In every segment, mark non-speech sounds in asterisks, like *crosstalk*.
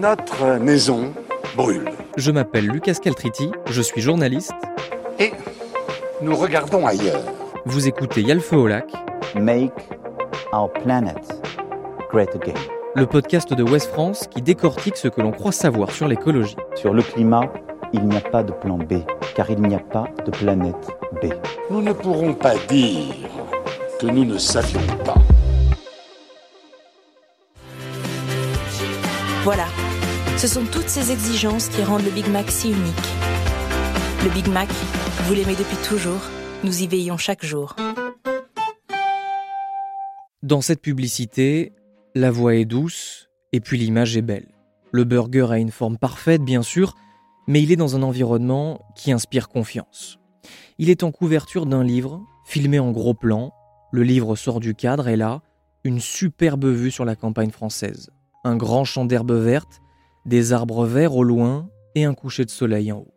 notre maison brûle. Je m'appelle Lucas Caltriti, je suis journaliste. Et nous regardons ailleurs. Vous écoutez Yalfeu au lac. Make our planet great again. Le podcast de West France qui décortique ce que l'on croit savoir sur l'écologie. Sur le climat, il n'y a pas de plan B, car il n'y a pas de planète B. Nous ne pourrons pas dire que nous ne savions pas. Voilà, ce sont toutes ces exigences qui rendent le Big Mac si unique. Le Big Mac, vous l'aimez depuis toujours, nous y veillons chaque jour. Dans cette publicité, la voix est douce et puis l'image est belle. Le burger a une forme parfaite, bien sûr, mais il est dans un environnement qui inspire confiance. Il est en couverture d'un livre, filmé en gros plan. Le livre sort du cadre et là, une superbe vue sur la campagne française. Un grand champ d'herbe verte, des arbres verts au loin et un coucher de soleil en haut.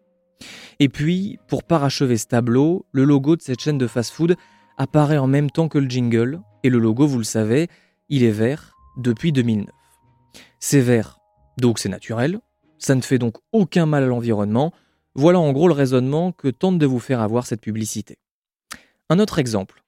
Et puis, pour parachever ce tableau, le logo de cette chaîne de fast-food apparaît en même temps que le jingle, et le logo, vous le savez, il est vert depuis 2009. C'est vert, donc c'est naturel, ça ne fait donc aucun mal à l'environnement, voilà en gros le raisonnement que tente de vous faire avoir cette publicité. Un autre exemple.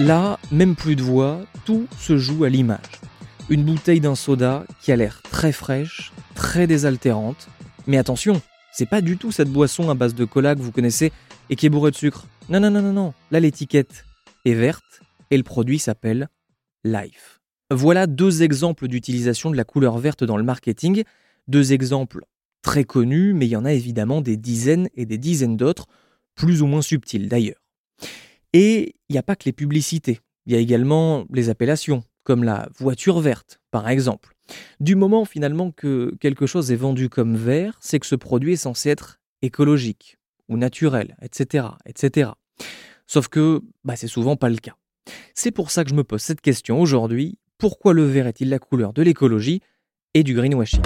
Là, même plus de voix, tout se joue à l'image. Une bouteille d'un soda qui a l'air très fraîche, très désaltérante. Mais attention, c'est pas du tout cette boisson à base de cola que vous connaissez et qui est bourrée de sucre. Non, non, non, non, non. Là, l'étiquette est verte et le produit s'appelle Life. Voilà deux exemples d'utilisation de la couleur verte dans le marketing. Deux exemples très connus, mais il y en a évidemment des dizaines et des dizaines d'autres, plus ou moins subtils d'ailleurs. Et il n'y a pas que les publicités, il y a également les appellations, comme la voiture verte, par exemple. Du moment finalement que quelque chose est vendu comme vert, c'est que ce produit est censé être écologique ou naturel, etc. etc. Sauf que bah, c'est souvent pas le cas. C'est pour ça que je me pose cette question aujourd'hui. Pourquoi le vert est-il la couleur de l'écologie et du greenwashing?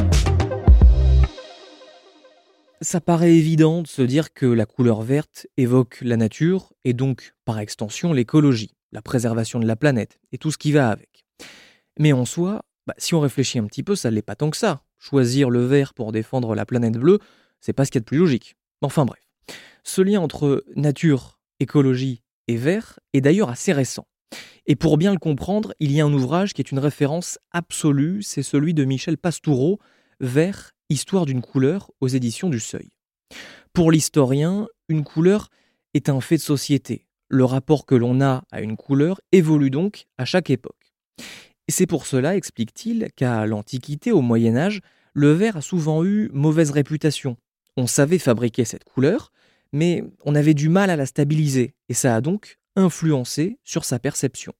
Ça paraît évident de se dire que la couleur verte évoque la nature et donc, par extension, l'écologie, la préservation de la planète et tout ce qui va avec. Mais en soi, bah, si on réfléchit un petit peu, ça ne l'est pas tant que ça. Choisir le vert pour défendre la planète bleue, c'est pas ce qu'il y a de plus logique. Enfin bref. Ce lien entre nature, écologie et vert est d'ailleurs assez récent. Et pour bien le comprendre, il y a un ouvrage qui est une référence absolue, c'est celui de Michel Pastoureau, Vert Histoire d'une couleur aux éditions du Seuil. Pour l'historien, une couleur est un fait de société. Le rapport que l'on a à une couleur évolue donc à chaque époque. C'est pour cela, explique-t-il, qu'à l'Antiquité, au Moyen Âge, le vert a souvent eu mauvaise réputation. On savait fabriquer cette couleur, mais on avait du mal à la stabiliser, et ça a donc influencé sur sa perception.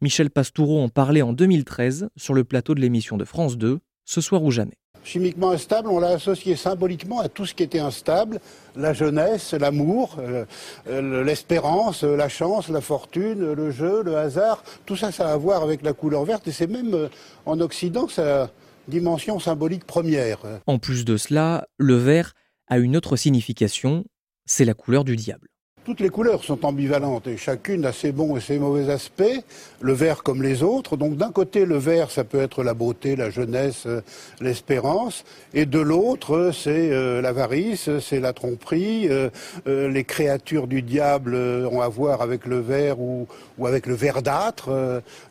Michel Pastoureau en parlait en 2013 sur le plateau de l'émission de France 2, Ce soir ou jamais. Chimiquement instable, on l'a associé symboliquement à tout ce qui était instable, la jeunesse, l'amour, euh, euh, l'espérance, la chance, la fortune, le jeu, le hasard. Tout ça, ça a à voir avec la couleur verte et c'est même euh, en Occident sa dimension symbolique première. En plus de cela, le vert a une autre signification, c'est la couleur du diable. Toutes les couleurs sont ambivalentes et chacune a ses bons et ses mauvais aspects, le vert comme les autres. Donc d'un côté, le vert, ça peut être la beauté, la jeunesse, euh, l'espérance, et de l'autre, c'est euh, l'avarice, c'est la tromperie. Euh, les créatures du diable ont à voir avec le vert ou, ou avec le verdâtre.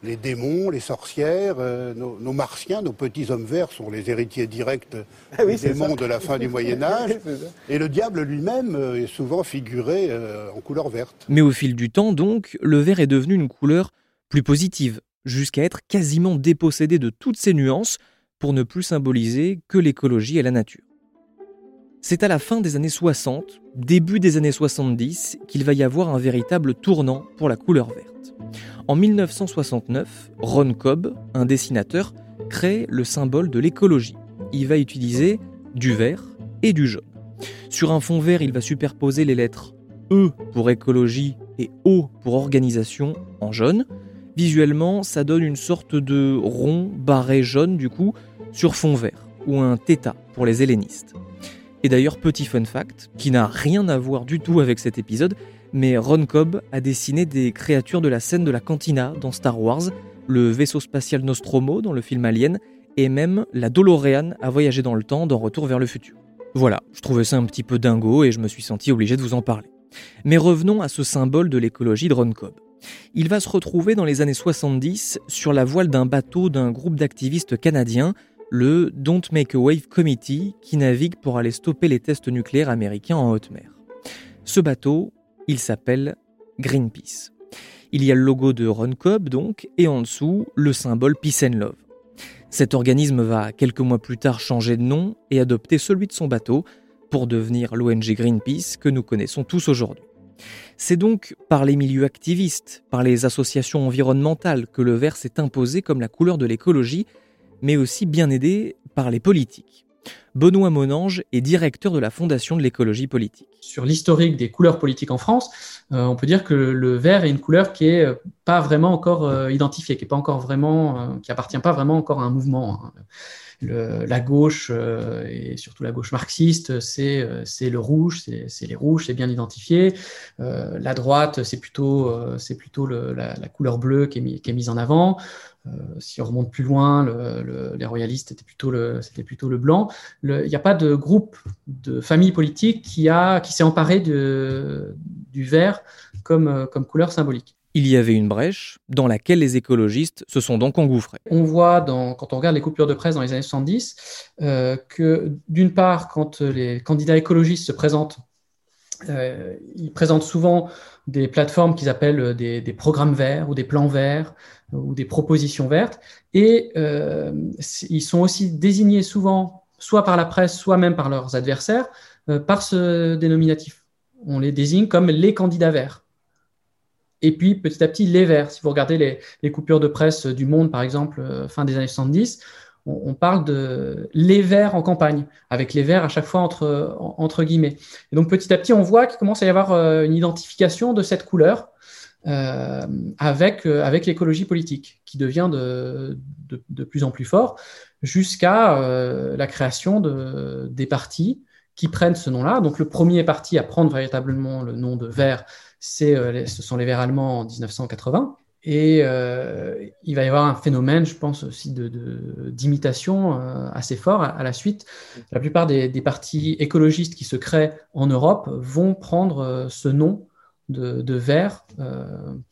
les démons, les sorcières, nos, nos, martiens, nos petits hommes verts sont les héritiers directs *laughs* ah des démons de la fin du Moyen Âge. *laughs* et le diable lui-même est souvent figuré en couleur verte. Mais au fil du temps, donc, le vert est devenu une couleur plus positive, jusqu'à être quasiment dépossédé de toutes ses nuances pour ne plus symboliser que l'écologie et la nature. C'est à la fin des années 60, début des années 70, qu'il va y avoir un véritable tournant pour la couleur verte. En 1969, Ron Cobb, un dessinateur, crée le symbole de l'écologie. Il va utiliser du vert et du jaune. Sur un fond vert, il va superposer les lettres E pour écologie et O pour organisation en jaune. Visuellement, ça donne une sorte de rond barré jaune du coup sur fond vert, ou un θ pour les hellénistes. Et d'ailleurs, petit fun fact, qui n'a rien à voir du tout avec cet épisode, mais Ron Cobb a dessiné des créatures de la scène de la cantina dans Star Wars, le vaisseau spatial Nostromo dans le film Alien, et même la DeLorean a voyagé dans le temps dans Retour vers le futur. Voilà, je trouvais ça un petit peu dingo et je me suis senti obligé de vous en parler. Mais revenons à ce symbole de l'écologie de Ron Cobb. Il va se retrouver dans les années 70 sur la voile d'un bateau d'un groupe d'activistes canadiens, le Don't Make a Wave Committee, qui navigue pour aller stopper les tests nucléaires américains en haute mer. Ce bateau, il s'appelle Greenpeace. Il y a le logo de Ron Cobb donc, et en dessous, le symbole Peace and Love. Cet organisme va quelques mois plus tard changer de nom et adopter celui de son bateau pour devenir l'ONG Greenpeace que nous connaissons tous aujourd'hui. C'est donc par les milieux activistes, par les associations environnementales que le vert s'est imposé comme la couleur de l'écologie, mais aussi bien aidé par les politiques. Benoît Monange est directeur de la Fondation de l'écologie politique. Sur l'historique des couleurs politiques en France, euh, on peut dire que le vert est une couleur qui est euh, pas vraiment encore euh, identifiée, qui est pas vraiment, appartient pas vraiment encore à un mouvement. Hein. La gauche et surtout la gauche marxiste, c'est c'est le rouge, c'est les rouges, c'est bien identifié. la droite, c'est plutôt plutôt la, couleur bleue qui est, mise en avant. Euh, si on remonte plus loin, les royalistes c'était plutôt le, c'était plutôt le blanc. Il n'y a pas de groupe de famille politique qui a, qui s'est emparé de, du vert comme, euh, comme couleur symbolique. Il y avait une brèche dans laquelle les écologistes se sont donc engouffrés. On voit, dans, quand on regarde les coupures de presse dans les années 70, euh, que d'une part, quand les candidats écologistes se présentent, ils présentent souvent des plateformes qu'ils appellent des, des, programmes verts ou des plans verts ou des propositions vertes. Et euh, ils sont aussi désignés souvent, soit par la presse, soit même par leurs adversaires, euh, par ce dénominatif. On les désigne comme les candidats verts. Et puis petit à petit, les verts. Si vous regardez les, coupures de presse du Monde, par exemple, euh, fin des années 70, on, parle de les verts en campagne, avec les verts à chaque fois entre, guillemets. Et donc petit à petit, on voit qu'il commence à y avoir euh, une identification de cette couleur avec, l'écologie politique, qui devient de, de, de, plus en plus fort, jusqu'à euh, la création de, des partis qui prennent ce nom-là. Donc le premier parti à prendre véritablement le nom de Vert, c'est, euh, ce sont les Verts allemands en 1980. Et euh, il va y avoir un phénomène, je pense aussi, de, d'imitation euh, assez fort à, à, la suite. La plupart des, des, partis écologistes qui se créent en Europe vont prendre ce nom de, de verre euh,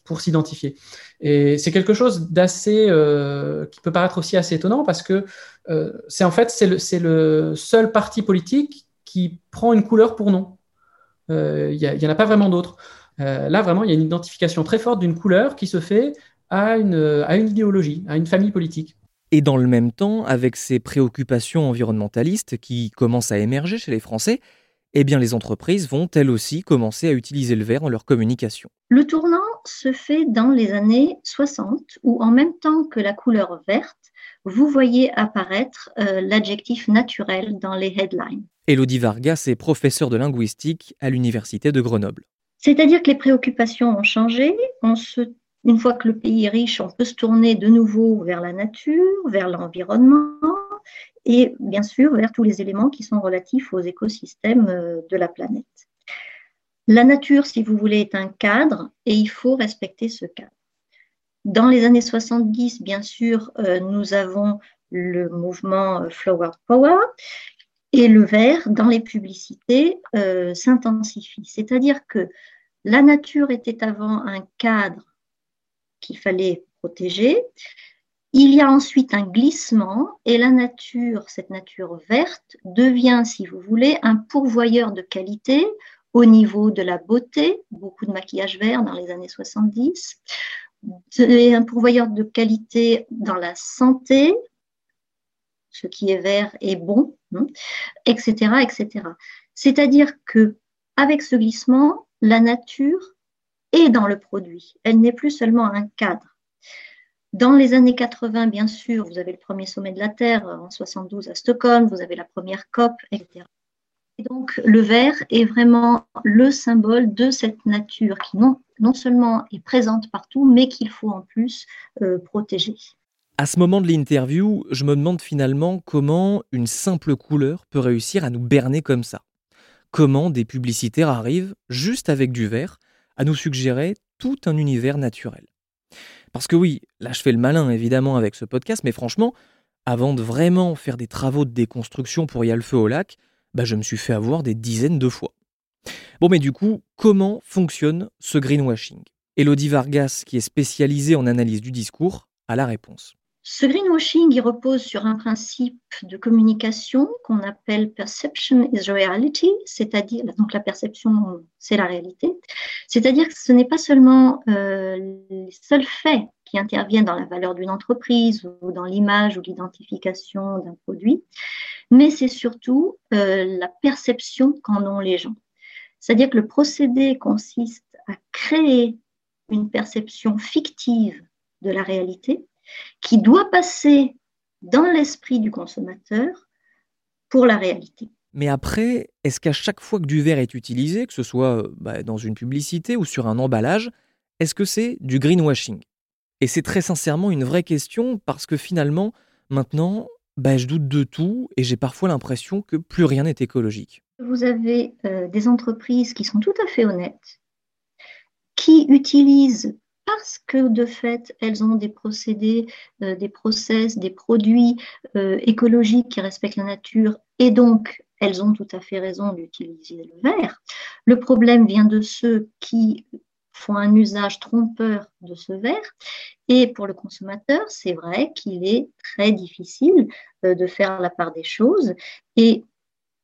pour s'identifier. Et c'est quelque chose d'assez euh, qui peut paraître aussi assez étonnant parce que euh, c'est en fait c'est le, le, seul parti politique qui prend une couleur pour nom. Il n'y en a pas vraiment d'autres. là vraiment il y a une identification très forte d'une couleur qui se fait à une, à une idéologie, à une famille politique. Et dans le même temps, avec ces préoccupations environnementalistes qui commencent à émerger chez les Français, eh bien les entreprises vont elles aussi commencer à utiliser le verre dans leur communication. Le tournant se fait dans les années 60, où en même temps que la couleur verte, vous voyez apparaître euh, l'adjectif naturel dans les headlines. Elodie Vargas est professeure de linguistique à l'Université de Grenoble. C'est-à-dire que les préoccupations ont changé. On se, une fois que le pays est riche, on peut se tourner de nouveau vers la nature, vers l'environnement, et bien sûr vers tous les éléments qui sont relatifs aux écosystèmes euh, de la planète. La nature, si vous voulez, est un cadre et il faut respecter ce cadre. Dans les années 70, bien sûr, euh, nous avons le mouvement euh, Flower Power et le vert dans les publicités s'intensifie. C'est-à-dire que la nature était avant un cadre qu'il fallait protéger, il y a ensuite un glissement et la nature, cette nature verte, devient, si vous voulez, un pourvoyeur de qualité au niveau de la beauté, beaucoup de maquillage vert dans les années 70, un pourvoyeur de qualité dans la santé, ce qui est vert est bon, etc., etc. C'est-à-dire que avec ce glissement, la nature est dans le produit. Elle n'est plus seulement un cadre. Dans les années 80, bien sûr, vous avez le premier sommet de la Terre en 72 à Stockholm, vous avez la première COP, etc. Et donc, le vert est vraiment le symbole de cette nature qui non, non seulement est présente partout, mais qu'il faut en plus euh, protéger. À ce moment de l'interview, je me demande finalement comment une simple couleur peut réussir à nous berner comme ça. Comment des publicitaires arrivent, juste avec du vert, à nous suggérer tout un univers naturel. Parce que oui, là je fais le malin évidemment avec ce podcast, mais franchement, avant de vraiment faire des travaux de déconstruction pour y aller le feu au lac, bah, je me suis fait avoir des dizaines de fois. Bon mais du coup, comment fonctionne ce greenwashing? Elodie Vargas, qui est spécialisée en analyse du discours, a la réponse. Ce greenwashing, il repose sur un principe de communication qu'on appelle perception is reality, c'est-à-dire, donc la perception, c'est la réalité, c'est-à-dire que ce n'est pas seulement euh, les seuls faits qui interviennent dans la valeur d'une entreprise ou dans l'image ou l'identification d'un produit, mais c'est surtout euh, la perception qu'en ont les gens. C'est-à-dire que le procédé consiste à créer une perception fictive de la réalité qui doit passer dans l'esprit du consommateur pour la réalité. Mais après, est-ce qu'à chaque fois que du verre est utilisé, que ce soit euh, bah, dans une publicité ou sur un emballage, est-ce que c'est du greenwashing? Et c'est très sincèrement une vraie question parce que finalement, maintenant, bah, je doute de tout et j'ai parfois l'impression que plus rien n'est écologique. Vous avez euh, des entreprises qui sont tout à fait honnêtes, qui utilisent parce que de fait, elles ont des procédés, euh, des process, des produits euh, écologiques qui respectent la nature et donc elles ont tout à fait raison d'utiliser le verre. Le problème vient de ceux qui font un usage trompeur de ce verre. Et pour le consommateur, c'est vrai qu'il est très difficile euh, de faire la part des choses. Et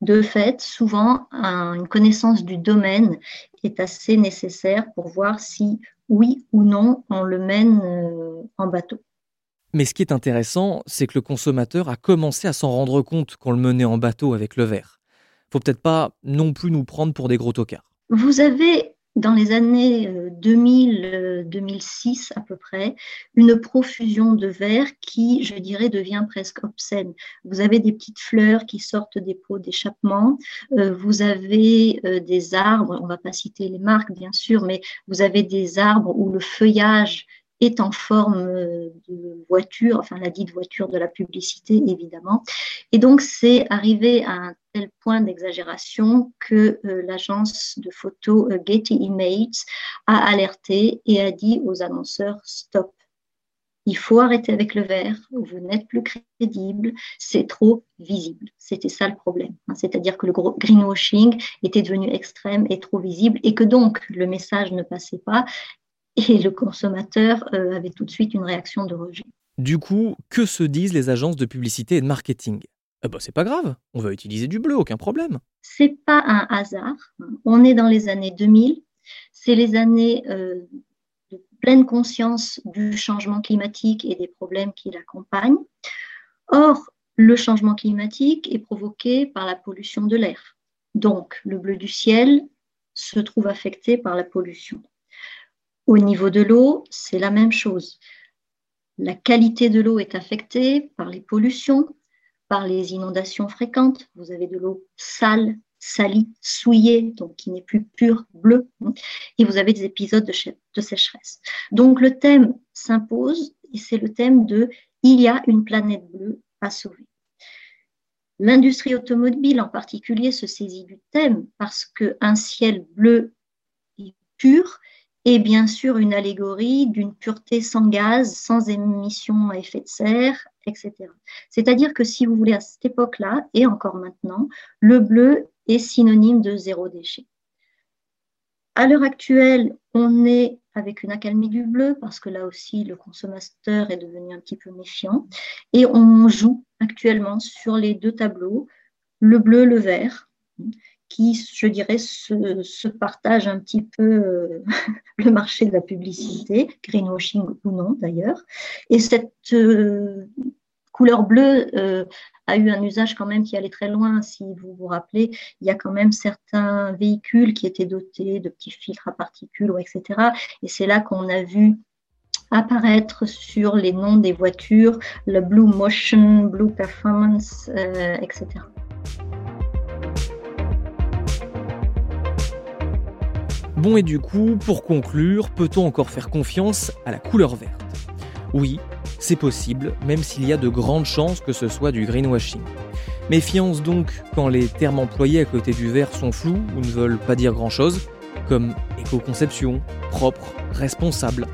de fait, souvent, une connaissance du domaine est assez nécessaire pour voir si oui ou non on le mène euh, en bateau. Mais ce qui est intéressant, c'est que le consommateur a commencé à s'en rendre compte qu'on le menait en bateau avec le verre. Faut peut-être pas non plus nous prendre pour des gros tocards. Vous avez dans les années 2000-2006 euh, à peu près, une profusion de verre qui, je dirais, devient presque obscène. Vous avez des petites fleurs qui sortent des pots d'échappement, euh, vous avez euh, des arbres, on ne va pas citer les marques bien sûr, mais vous avez des arbres où le feuillage est en forme de voiture, enfin la dite voiture de la publicité évidemment. Et donc c'est arrivé à un tel point d'exagération que euh, l'agence de photos euh, Getty Images a alerté et a dit aux annonceurs stop. Il faut arrêter avec le verre, vous n'êtes plus crédible, c'est trop visible. C'était ça le problème. Hein. C'est-à-dire que le greenwashing était devenu extrême et trop visible et que donc le message ne passait pas et le consommateur euh, avait tout de suite une réaction de rejet. Du coup, que se disent les agences de publicité et de marketing? Eh ben, c'est pas grave, on va utiliser du bleu, aucun problème. C'est pas un hasard. On est dans les années 2000, c'est les années euh, de pleine conscience du changement climatique et des problèmes qui l'accompagnent. Or, le changement climatique est provoqué par la pollution de l'air. Donc, le bleu du ciel se trouve affecté par la pollution. Au niveau de l'eau, c'est la même chose. La qualité de l'eau est affectée par les pollutions, par les inondations fréquentes. Vous avez de l'eau sale, salie, souillée, donc qui n'est plus pure, bleue. Et vous avez des épisodes de, sécheresse. Donc le thème s'impose et c'est le thème de il y a une planète bleue à sauver. L'industrie automobile en particulier se saisit du thème parce qu'un ciel bleu et pur est bien sûr une allégorie d'une pureté sans gaz, sans émissions à effet de serre, etc. C'est-à-dire que si vous voulez, à cette époque-là, et encore maintenant, le bleu est synonyme de zéro déchet. À l'heure actuelle, on est avec une accalmie du bleu parce que là aussi, le consommateur est devenu un petit peu méfiant. Et on joue actuellement sur les deux tableaux, le bleu, le vert, qui, je dirais, se, partagent un petit peu euh, *laughs* le marché de la publicité, greenwashing ou non d'ailleurs. Et cette euh, couleur bleue euh, a eu un usage quand même qui allait très loin. Si vous vous rappelez, il y a quand même certains véhicules qui étaient dotés de petits filtres à particules, etc. Et c'est là qu'on a vu apparaître sur les noms des voitures le Blue Motion, Blue Performance, etc. Bon et du coup, pour conclure, peut-on encore faire confiance à la couleur verte? Oui, c'est possible, même s'il y a de grandes chances que ce soit du greenwashing. Méfiance donc quand les termes employés à côté du vert sont flous ou ne veulent pas dire grand-chose, comme éco-conception, propre, responsable.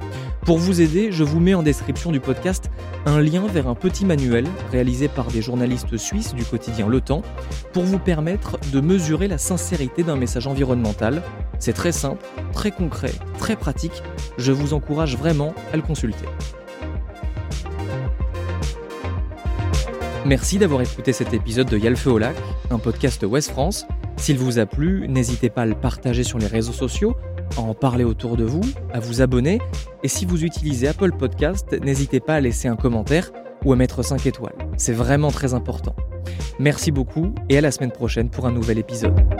Pour vous aider, je vous mets en description du podcast un lien vers un petit manuel réalisé par des journalistes suisses du quotidien Le Temps pour vous permettre de mesurer la sincérité d'un message environnemental. C'est très simple, très concret, très pratique. Je vous encourage vraiment à le consulter. Merci d'avoir écouté cet épisode de Yalfe au lac, un podcast Ouest France. S'il vous a plu, n'hésitez pas à le partager sur les réseaux sociaux, à en parler autour de vous, à vous abonner. Et si vous utilisez Apple Podcast, n'hésitez pas à laisser un commentaire ou à mettre 5 étoiles. C'est vraiment très important. Merci beaucoup et à la semaine prochaine pour un nouvel épisode.